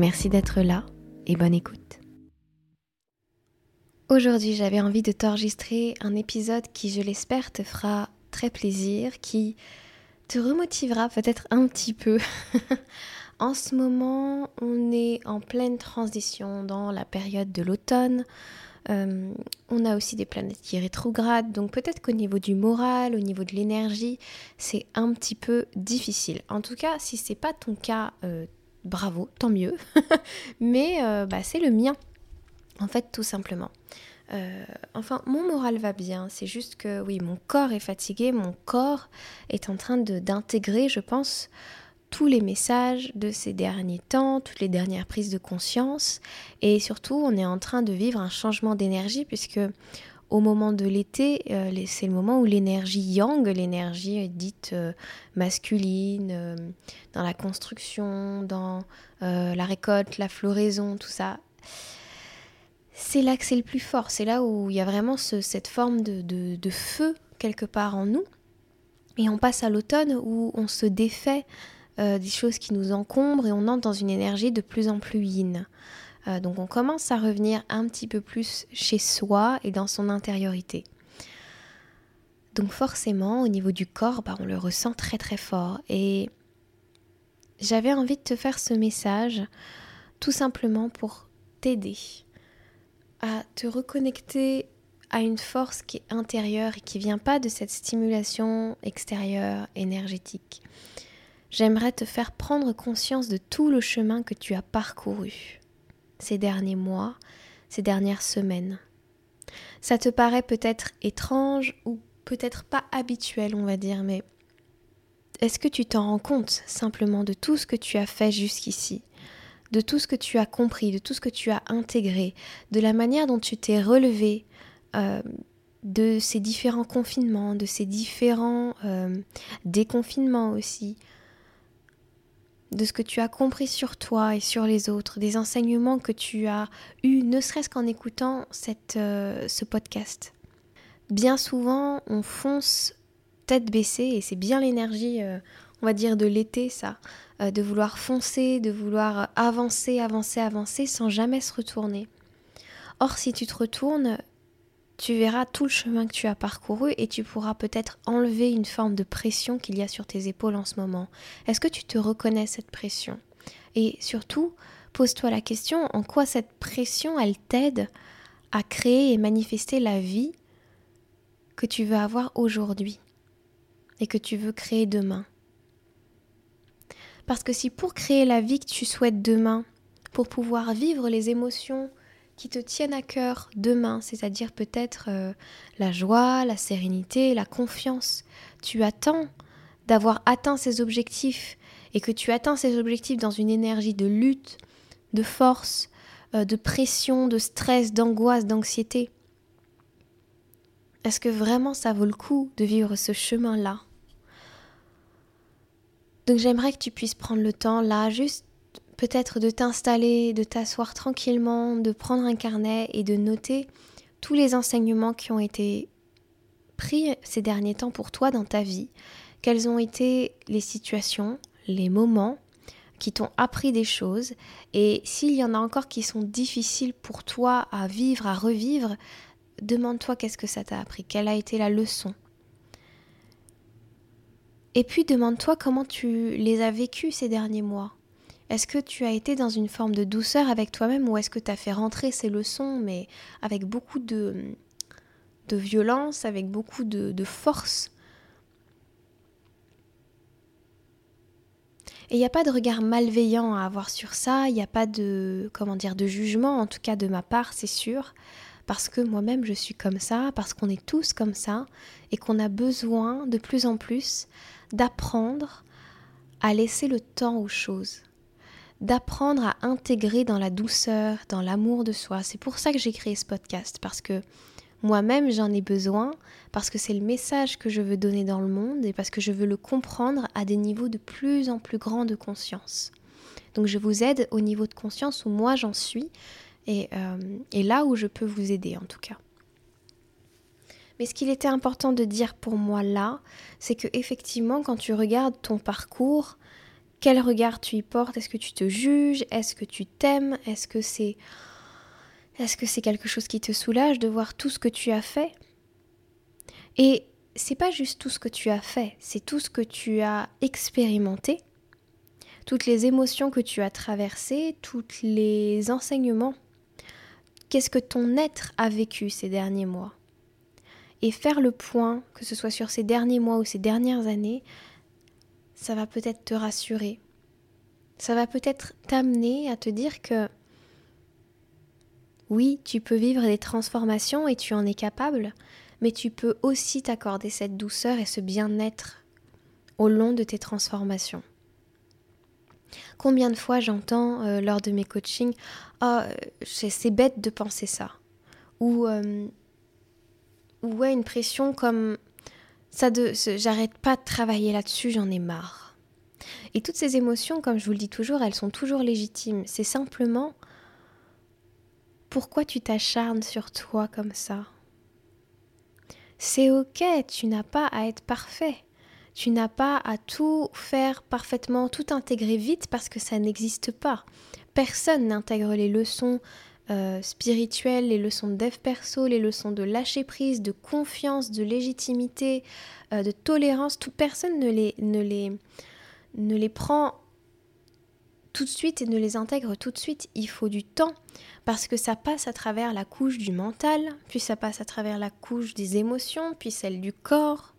Merci d'être là et bonne écoute. Aujourd'hui, j'avais envie de t'enregistrer un épisode qui, je l'espère, te fera très plaisir, qui te remotivera peut-être un petit peu. en ce moment, on est en pleine transition dans la période de l'automne. Euh, on a aussi des planètes qui rétrogradent, donc peut-être qu'au niveau du moral, au niveau de l'énergie, c'est un petit peu difficile. En tout cas, si c'est pas ton cas, euh, bravo, tant mieux. Mais euh, bah, c'est le mien, en fait, tout simplement. Euh, enfin, mon moral va bien, c'est juste que oui, mon corps est fatigué, mon corps est en train d'intégrer, je pense, tous les messages de ces derniers temps, toutes les dernières prises de conscience, et surtout, on est en train de vivre un changement d'énergie puisque au moment de l'été, euh, c'est le moment où l'énergie yang, l'énergie dite euh, masculine, euh, dans la construction, dans la récolte, la floraison, tout ça, c'est là que c'est le plus fort. C'est là où il y a vraiment cette forme de, feu quelque part en nous. Et on passe à l'automne où on se défait des choses qui nous encombrent et on entre dans une énergie de plus en plus yin. Euh, donc on commence à revenir un petit peu plus chez soi et dans son intériorité. Donc forcément, au niveau du corps, bah, on le ressent très très fort. Et j'avais envie de te faire ce message tout simplement pour t'aider à te reconnecter à une force qui est intérieure et qui vient pas de cette stimulation extérieure énergétique. J'aimerais te faire prendre conscience de tout le chemin que tu as parcouru ces derniers mois, ces dernières semaines. Ça te paraît peut-être étrange ou peut-être pas habituel, on va dire, mais est-ce que tu t'en rends compte simplement de tout ce que tu as fait jusqu'ici, de tout ce que tu as compris, de tout ce que tu as intégré, de la manière dont tu t'es relevé euh, de ces différents confinements, de ces différents euh, déconfinements aussi, de ce que tu as compris sur toi et sur les autres, des enseignements que tu as eus, ne serait-ce qu'en écoutant cette, euh, ce podcast. Bien souvent, on fonce tête baissée, et c'est bien l'énergie, euh, on va dire, de l'été, ça, euh, de vouloir foncer, de vouloir avancer, avancer, avancer, sans jamais se retourner. Or, si tu te retournes, tu verras tout le chemin que tu as parcouru et tu pourras peut-être enlever une forme de pression qu'il y a sur tes épaules en ce moment. Est-ce que tu te reconnais cette pression? Et surtout, pose-toi la question en quoi cette pression, elle t'aide à créer et manifester la vie que tu veux avoir aujourd'hui et que tu veux créer demain? Parce que si pour créer la vie que tu souhaites demain, pour pouvoir vivre les émotions qui te tiennent à cœur demain, c'est-à-dire peut-être euh, la joie, la sérénité, la confiance. Tu attends d'avoir atteint ces objectifs et que tu atteins ces objectifs dans une énergie de lutte, de force, euh, de pression, de stress, d'angoisse, d'anxiété. Est-ce que vraiment ça vaut le coup de vivre ce chemin-là? Donc j'aimerais que tu puisses prendre le temps là, juste peut-être de t'installer, de t'asseoir tranquillement, de prendre un carnet et de noter tous les enseignements qui ont été pris ces derniers temps pour toi dans ta vie, quelles ont été les situations, les moments qui t'ont appris des choses? Et s'il y en a encore qui sont difficiles pour toi à vivre, à revivre, demande-toi qu'est-ce que ça t'a appris, quelle a été la leçon? Et puis demande-toi comment tu les as vécues ces derniers mois. Est-ce que tu as été dans une forme de douceur avec toi-même ou est-ce que tu as fait rentrer ces leçons mais avec beaucoup de, violence, avec beaucoup de, de force? Et il n'y a pas de regard malveillant à avoir sur ça, il n'y a pas de comment dire de jugement en tout cas de ma part, c'est sûr, parce que moi-même je suis comme ça, parce qu'on est tous comme ça et qu'on a besoin de plus en plus d'apprendre à laisser le temps aux choses d'apprendre à intégrer dans la douceur, dans l'amour de soi. C'est pour ça que j'ai créé ce podcast, parce que moi-même j'en ai besoin, parce que c'est le message que je veux donner dans le monde et parce que je veux le comprendre à des niveaux de plus en plus grands de conscience. Donc je vous aide au niveau de conscience où moi j'en suis et, euh, et là où je peux vous aider en tout cas. Mais ce qu'il était important de dire pour moi là, c'est que effectivement quand tu regardes ton parcours, quel regard tu y portes? Est-ce que tu te juges? Est-ce que tu t'aimes? Est-ce que c'est est-ce que c'est quelque chose qui te soulage de voir tout ce que tu as fait? Et c'est pas juste tout ce que tu as fait, c'est tout ce que tu as expérimenté, toutes les émotions que tu as traversées, tous les enseignements. Qu'est-ce que ton être a vécu ces derniers mois? Et faire le point, que ce soit sur ces derniers mois ou ces dernières années, ça va peut-être te rassurer. Ça va peut-être t'amener à te dire que oui, tu peux vivre des transformations et tu en es capable, mais tu peux aussi t'accorder cette douceur et ce bien-être au long de tes transformations. Combien de fois j'entends euh, lors de mes coachings Oh, c'est bête de penser ça. Ou, euh, ouais, une pression comme ça j'arrête pas de travailler là-dessus, j'en ai marre. Et toutes ces émotions, comme je vous le dis toujours, elles sont toujours légitimes. C'est simplement pourquoi tu t'acharnes sur toi comme ça? C'est ok, tu n'as pas à être parfait. Tu n'as pas à tout faire parfaitement, tout intégrer vite parce que ça n'existe pas. Personne n'intègre les leçons euh, spirituelles, les leçons de dev perso, les leçons de lâcher prise, de confiance, de légitimité, euh, de tolérance, toute personne ne les, ne, les, ne les prend tout de suite et ne les intègre tout de suite. Il faut du temps parce que ça passe à travers la couche du mental, puis ça passe à travers la couche des émotions, puis celle du corps.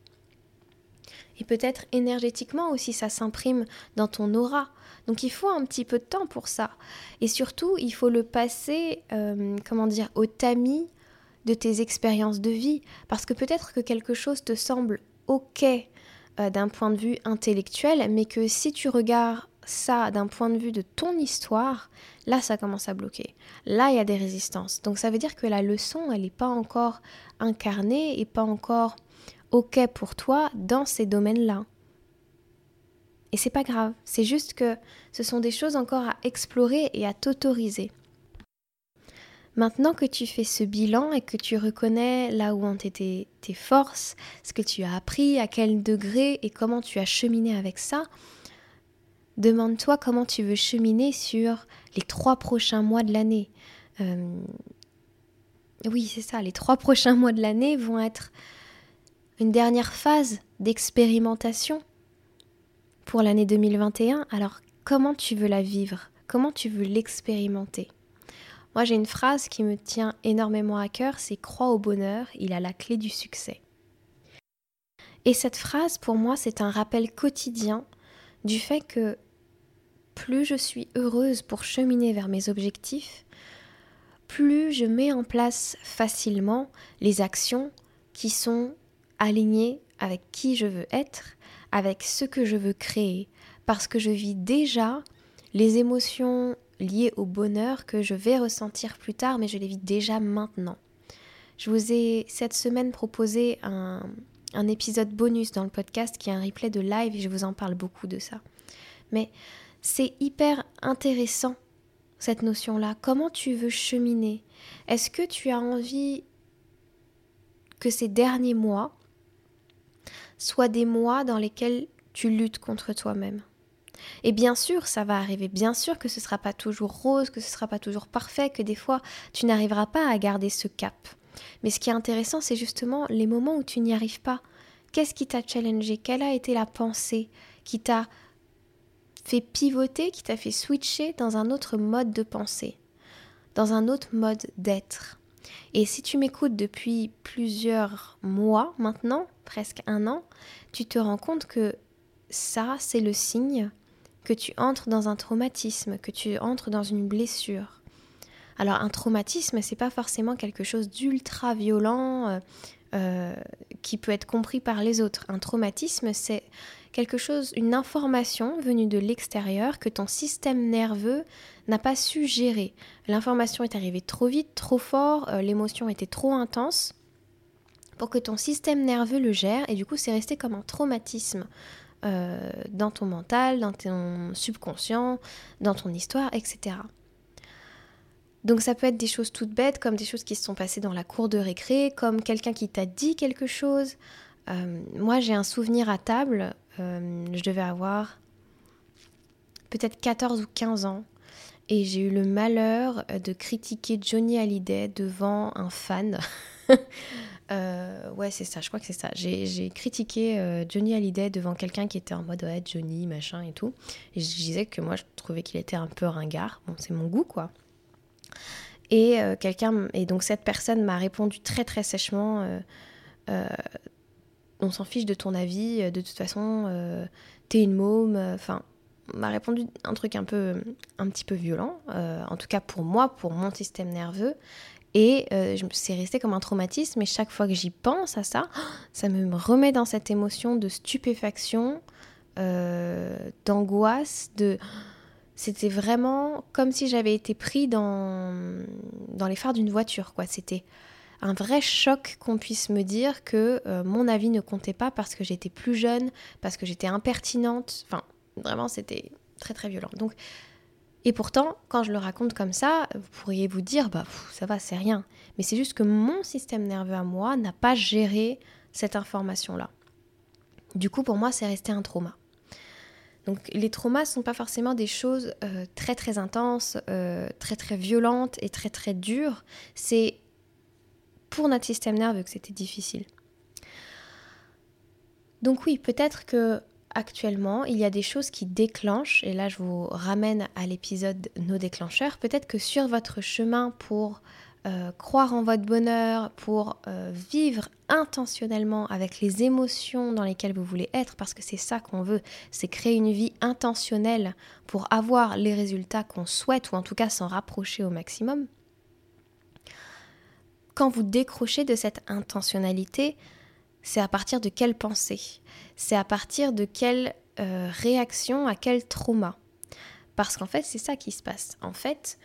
Et peut-être énergétiquement aussi, ça s'imprime dans ton aura. Donc il faut un petit peu de temps pour ça. Et surtout, il faut le passer, euh, comment dire, au tamis de tes expériences de vie. Parce que peut-être que quelque chose te semble ok euh, d'un point de vue intellectuel, mais que si tu regardes ça d'un point de vue de ton histoire, là ça commence à bloquer. Là il y a des résistances. Donc ça veut dire que la leçon, elle n'est pas encore incarnée et pas encore ok pour toi dans ces domaines-là. Et c'est pas grave, c'est juste que ce sont des choses encore à explorer et à t'autoriser. Maintenant que tu fais ce bilan et que tu reconnais là où ont été tes forces, ce que tu as appris, à quel degré et comment tu as cheminé avec ça, demande-toi comment tu veux cheminer sur les trois prochains mois de l'année. Euh, oui, c'est ça, les trois prochains mois de l'année vont être une dernière phase d'expérimentation pour l'année 2021. Alors, comment tu veux la vivre? Comment tu veux l'expérimenter? Moi, j'ai une phrase qui me tient énormément à cœur, c'est crois au bonheur, il a la clé du succès. Et cette phrase, pour moi, c'est un rappel quotidien du fait que plus je suis heureuse pour cheminer vers mes objectifs, plus je mets en place facilement les actions qui sont alignées avec qui je veux être, avec ce que je veux créer, parce que je vis déjà les émotions liées au bonheur que je vais ressentir plus tard, mais je les vis déjà maintenant. Je vous ai cette semaine proposé un, un épisode bonus dans le podcast qui est un replay de live et je vous en parle beaucoup de ça. Mais c'est hyper intéressant cette notion-là. Comment tu veux cheminer? Est-ce que tu as envie que ces derniers mois soient des mois dans lesquels tu luttes contre toi-même et bien sûr, ça va arriver, bien sûr que ce ne sera pas toujours rose, que ce ne sera pas toujours parfait, que des fois tu n'arriveras pas à garder ce cap. Mais ce qui est intéressant, c'est justement les moments où tu n'y arrives pas. Qu'est-ce qui t'a challengé? Quelle a été la pensée qui t'a fait pivoter, qui t'a fait switcher dans un autre mode de pensée, dans un autre mode d'être? Et si tu m'écoutes depuis plusieurs mois maintenant, presque un an, tu te rends compte que ça, c'est le signe que tu entres dans un traumatisme, que tu entres dans une blessure. Alors un traumatisme, c'est pas forcément quelque chose d'ultra violent euh, euh, qui peut être compris par les autres. Un traumatisme, c'est quelque chose, une information venue de l'extérieur que ton système nerveux n'a pas su gérer. L'information est arrivée trop vite, trop fort, euh, l'émotion était trop intense pour que ton système nerveux le gère et du coup c'est resté comme un traumatisme euh, dans ton mental, dans ton subconscient, dans ton histoire, etc. Donc ça peut être des choses toutes bêtes, comme des choses qui se sont passées dans la cour de récré, comme quelqu'un qui t'a dit quelque chose. Euh, moi j'ai un souvenir à table, euh, je devais avoir peut-être 14 ou 15 ans, et j'ai eu le malheur de critiquer Johnny Hallyday devant un fan. Euh, ouais, c'est ça, je crois que c'est ça. J'ai critiqué Johnny Hallyday devant quelqu'un qui était en mode ouais, Johnny, machin et tout. Et je disais que moi, je trouvais qu'il était un peu ringard. Bon, c'est mon goût, quoi. Et quelqu'un, et donc cette personne m'a répondu très très sèchement On s'en fiche de ton avis, de toute façon, t'es une môme. Enfin, m'a répondu un truc un peu, un petit peu violent, en tout cas pour moi, pour mon système nerveux. Et euh, c'est resté comme un traumatisme. Et chaque fois que j'y pense à ça, ça me remet dans cette émotion de stupéfaction, euh, d'angoisse, de... C'était vraiment comme si j'avais été pris dans, dans les phares d'une voiture, quoi. C'était un vrai choc qu'on puisse me dire que euh, mon avis ne comptait pas parce que j'étais plus jeune, parce que j'étais impertinente. Enfin, vraiment, c'était très très violent. Donc, et pourtant, quand je le raconte comme ça, vous pourriez vous dire, bah ça va, c'est rien. Mais c'est juste que mon système nerveux à moi n'a pas géré cette information-là. Du coup, pour moi, c'est resté un trauma. Donc les traumas ne sont pas forcément des choses euh, très très intenses, euh, très très violentes et très très dures. C'est pour notre système nerveux que c'était difficile. Donc oui, peut-être que actuellement, il y a des choses qui déclenchent, et là je vous ramène à l'épisode Nos déclencheurs, peut-être que sur votre chemin pour euh, croire en votre bonheur, pour euh, vivre intentionnellement avec les émotions dans lesquelles vous voulez être, parce que c'est ça qu'on veut, c'est créer une vie intentionnelle pour avoir les résultats qu'on souhaite, ou en tout cas s'en rapprocher au maximum. Quand vous décrochez de cette intentionnalité, c'est à partir de quelle pensée? C'est à partir de quelle euh, réaction à quel trauma? Parce qu'en fait, c'est ça qui se passe. En fait,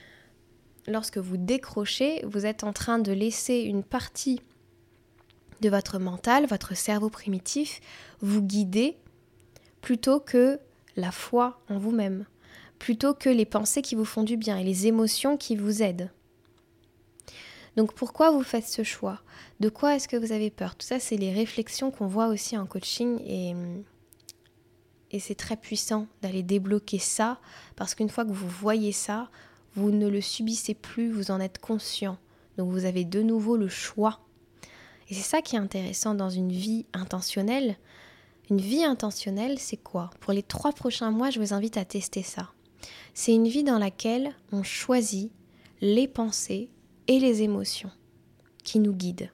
lorsque vous décrochez, vous êtes en train de laisser une partie de votre mental, votre cerveau primitif, vous guider plutôt que la foi en vous-même, plutôt que les pensées qui vous font du bien et les émotions qui vous aident. Donc pourquoi vous faites ce choix? De quoi est-ce que vous avez peur? Tout ça, c'est les réflexions qu'on voit aussi en coaching et, et c'est très puissant d'aller débloquer ça parce qu'une fois que vous voyez ça, vous ne le subissez plus, vous en êtes conscient. Donc vous avez de nouveau le choix. Et c'est ça qui est intéressant dans une vie intentionnelle. Une vie intentionnelle, c'est quoi? Pour les trois prochains mois, je vous invite à tester ça. C'est une vie dans laquelle on choisit les pensées et les émotions qui nous guident,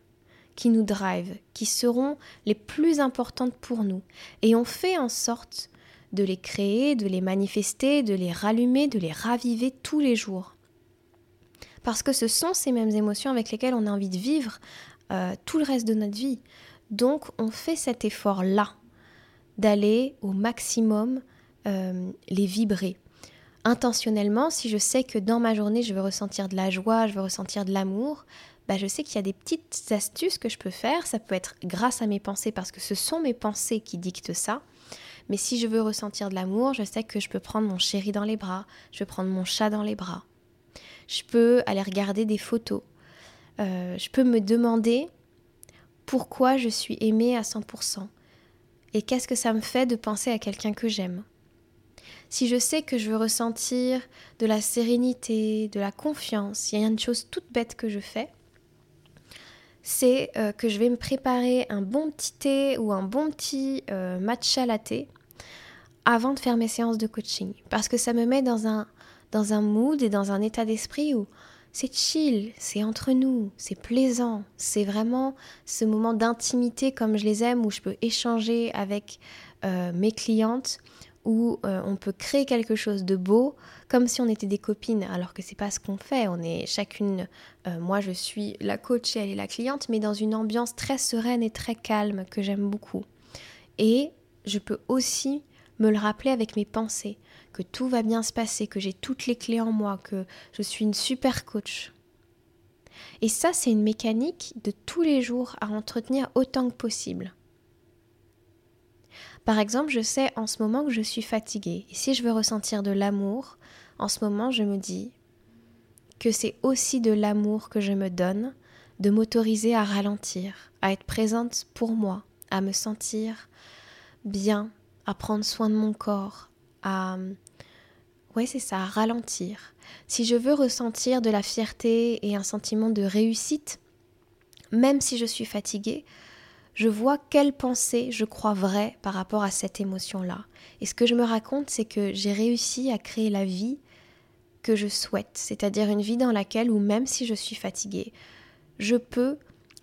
qui nous drivent, qui seront les plus importantes pour nous. Et on fait en sorte de les créer, de les manifester, de les rallumer, de les raviver tous les jours. Parce que ce sont ces mêmes émotions avec lesquelles on a envie de vivre euh, tout le reste de notre vie. Donc on fait cet effort-là d'aller au maximum euh, les vibrer, intentionnellement, si je sais que dans ma journée, je veux ressentir de la joie, je veux ressentir de l'amour, bah je sais qu'il y a des petites astuces que je peux faire. Ça peut être grâce à mes pensées, parce que ce sont mes pensées qui dictent ça. Mais si je veux ressentir de l'amour, je sais que je peux prendre mon chéri dans les bras, je peux prendre mon chat dans les bras. Je peux aller regarder des photos. Euh, je peux me demander pourquoi je suis aimée à 100%. Et qu'est-ce que ça me fait de penser à quelqu'un que j'aime? Si je sais que je veux ressentir de la sérénité, de la confiance, il y a une chose toute bête que je fais, c'est euh, que je vais me préparer un bon petit thé ou un bon petit euh, matcha latte avant de faire mes séances de coaching. Parce que ça me met dans un, dans un mood et dans un état d'esprit où c'est chill, c'est entre nous, c'est plaisant, c'est vraiment ce moment d'intimité comme je les aime où je peux échanger avec euh, mes clientes, où euh, on peut créer quelque chose de beau comme si on était des copines alors que c'est pas ce qu'on fait on est chacune euh, moi je suis la coach et elle est la cliente mais dans une ambiance très sereine et très calme que j'aime beaucoup et je peux aussi me le rappeler avec mes pensées, que tout va bien se passer, que j'ai toutes les clés en moi, que je suis une super coach. Et ça, c'est une mécanique de tous les jours à entretenir autant que possible. Par exemple, je sais en ce moment que je suis fatiguée. Et si je veux ressentir de l'amour, en ce moment, je me dis que c'est aussi de l'amour que je me donne, de m'autoriser à ralentir, à être présente pour moi, à me sentir bien, à prendre soin de mon corps, à... Ouais, c'est ça, à ralentir. Si je veux ressentir de la fierté et un sentiment de réussite, même si je suis fatiguée, je vois quelle pensée je crois vraie par rapport à cette émotion-là. Et ce que je me raconte, c'est que j'ai réussi à créer la vie que je souhaite, c'est-à-dire une vie dans laquelle, ou même si je suis fatiguée, je peux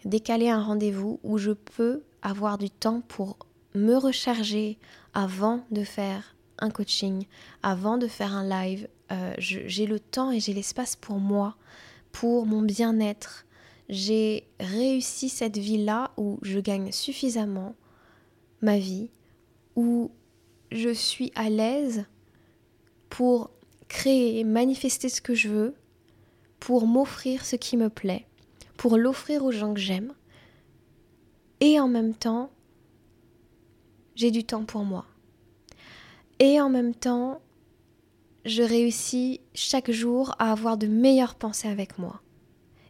décaler un rendez-vous où je peux avoir du temps pour me recharger avant de faire un coaching, avant de faire un live. Euh, j'ai le temps et j'ai l'espace pour moi, pour mon bien-être, j'ai réussi cette vie-là où je gagne suffisamment ma vie, où je suis à l'aise pour créer, manifester ce que je veux, pour m'offrir ce qui me plaît, pour l'offrir aux gens que j'aime, et en même temps, j'ai du temps pour moi. Et en même temps, je réussis chaque jour à avoir de meilleures pensées avec moi.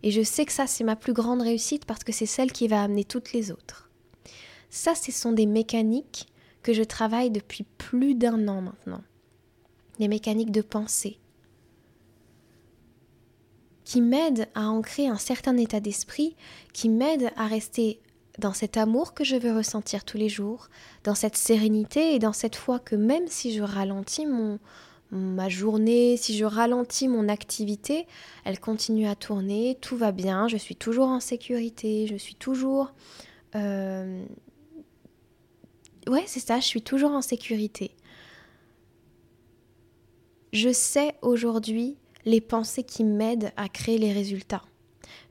Et je sais que ça, c'est ma plus grande réussite parce que c'est celle qui va amener toutes les autres. Ça, ce sont des mécaniques que je travaille depuis plus d'un an maintenant. Des mécaniques de pensée qui m'aident à ancrer un certain état d'esprit, qui m'aident à rester dans cet amour que je veux ressentir tous les jours, dans cette sérénité et dans cette foi que même si je ralentis mon, ma journée, si je ralentis mon activité, elle continue à tourner, tout va bien, je suis toujours en sécurité, je suis toujours... Euh, ouais, c'est ça, je suis toujours en sécurité. Je sais aujourd'hui les pensées qui m'aident à créer les résultats.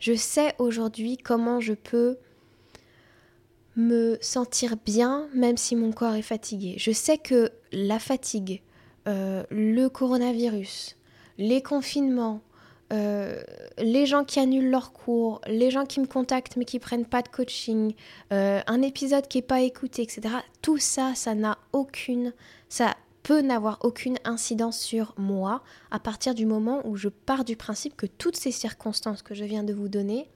Je sais aujourd'hui comment je peux me sentir bien même si mon corps est fatigué. Je sais que la fatigue, euh, le coronavirus, les confinements, euh, les gens qui annulent leurs cours, les gens qui me contactent mais qui prennent pas de coaching, euh, un épisode qui n'est pas écouté, etc. Tout ça, ça n'a aucune, ça peut n'avoir aucune incidence sur moi à partir du moment où je pars du principe que toutes ces circonstances que je viens de vous donner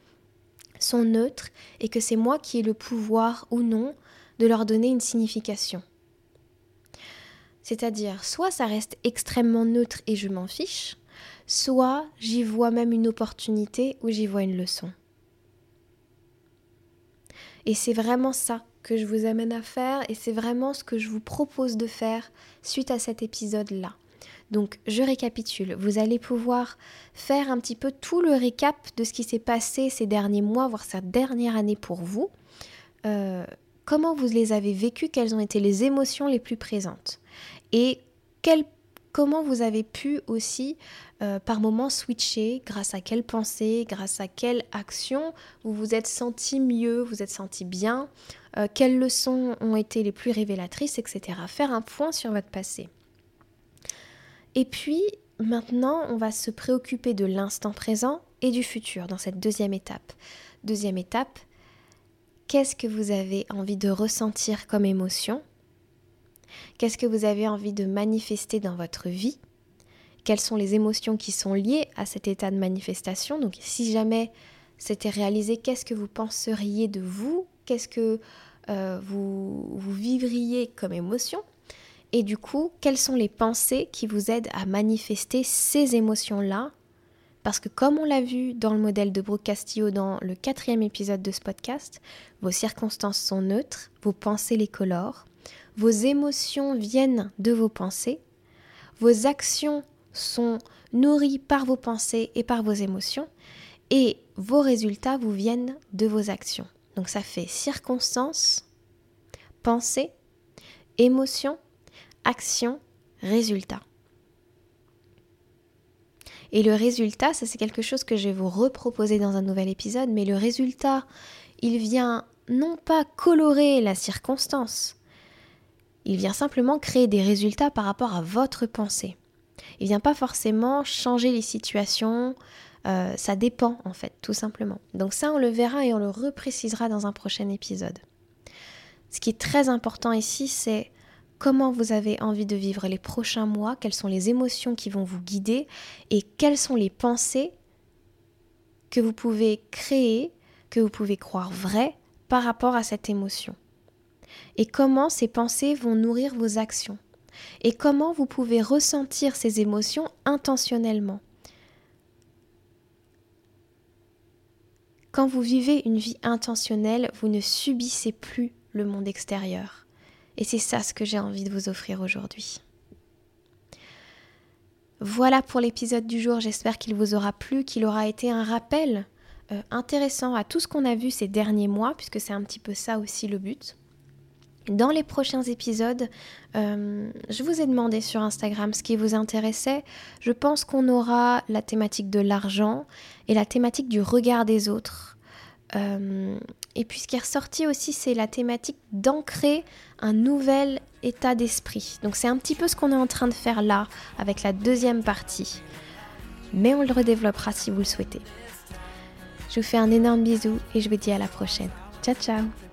sont neutres et que c'est moi qui ai le pouvoir ou non de leur donner une signification. C'est-à-dire, soit ça reste extrêmement neutre et je m'en fiche, soit j'y vois même une opportunité ou j'y vois une leçon. Et c'est vraiment ça que je vous amène à faire et c'est vraiment ce que je vous propose de faire suite à cet épisode-là. Donc je récapitule, vous allez pouvoir faire un petit peu tout le récap de ce qui s'est passé ces derniers mois, voire cette dernière année pour vous. Euh, comment vous les avez vécues, quelles ont été les émotions les plus présentes et comment vous avez pu aussi euh, par moments switcher, grâce à quelle pensée, grâce à quelle action vous vous êtes senti mieux, vous êtes senti bien, euh, quelles leçons ont été les plus révélatrices, etc. Faire un point sur votre passé. Et puis, maintenant, on va se préoccuper de l'instant présent et du futur dans cette deuxième étape. Deuxième étape, qu'est-ce que vous avez envie de ressentir comme émotion? Qu'est-ce que vous avez envie de manifester dans votre vie? Quelles sont les émotions qui sont liées à cet état de manifestation? Donc si jamais c'était réalisé, qu'est-ce que vous penseriez de vous? Qu'est-ce que euh, vous, vous vivriez comme émotion? Et du coup, quelles sont les pensées qui vous aident à manifester ces émotions-là? Parce que comme on l'a vu dans le modèle de Brooke Castillo dans le quatrième épisode de ce podcast, vos circonstances sont neutres, vos pensées les colorent, vos émotions viennent de vos pensées, vos actions sont nourries par vos pensées et par vos émotions, et vos résultats vous viennent de vos actions. Donc ça fait circonstances, pensée, émotion, action, résultat. Et le résultat, ça c'est quelque chose que je vais vous reproposer dans un nouvel épisode, mais le résultat, il vient non pas colorer la circonstance, Il vient simplement créer des résultats par rapport à votre pensée. Il vient pas forcément changer les situations, euh, ça dépend en fait, tout simplement. Donc ça, on le verra et on le reprécisera dans un prochain épisode. Ce qui est très important ici, c'est comment vous avez envie de vivre les prochains mois, quelles sont les émotions qui vont vous guider et quelles sont les pensées que vous pouvez créer, que vous pouvez croire vraies par rapport à cette émotion. Et comment ces pensées vont nourrir vos actions. Et comment vous pouvez ressentir ces émotions intentionnellement. Quand vous vivez une vie intentionnelle, vous ne subissez plus le monde extérieur. Et c'est ça ce que j'ai envie de vous offrir aujourd'hui. Voilà pour l'épisode du jour, j'espère qu'il vous aura plu, qu'il aura été un rappel euh, intéressant à tout ce qu'on a vu ces derniers mois, puisque c'est un petit peu ça aussi le but. Dans les prochains épisodes, euh, je vous ai demandé sur Instagram ce qui vous intéressait. Je pense qu'on aura la thématique de l'argent et la thématique du regard des autres. Euh, et puis ce qui est ressorti aussi, c'est la thématique d'ancrer un nouvel état d'esprit. Donc c'est un petit peu ce qu'on est en train de faire là avec la deuxième partie. Mais on le redéveloppera si vous le souhaitez. Je vous fais un énorme bisou et je vous dis à la prochaine. Ciao ciao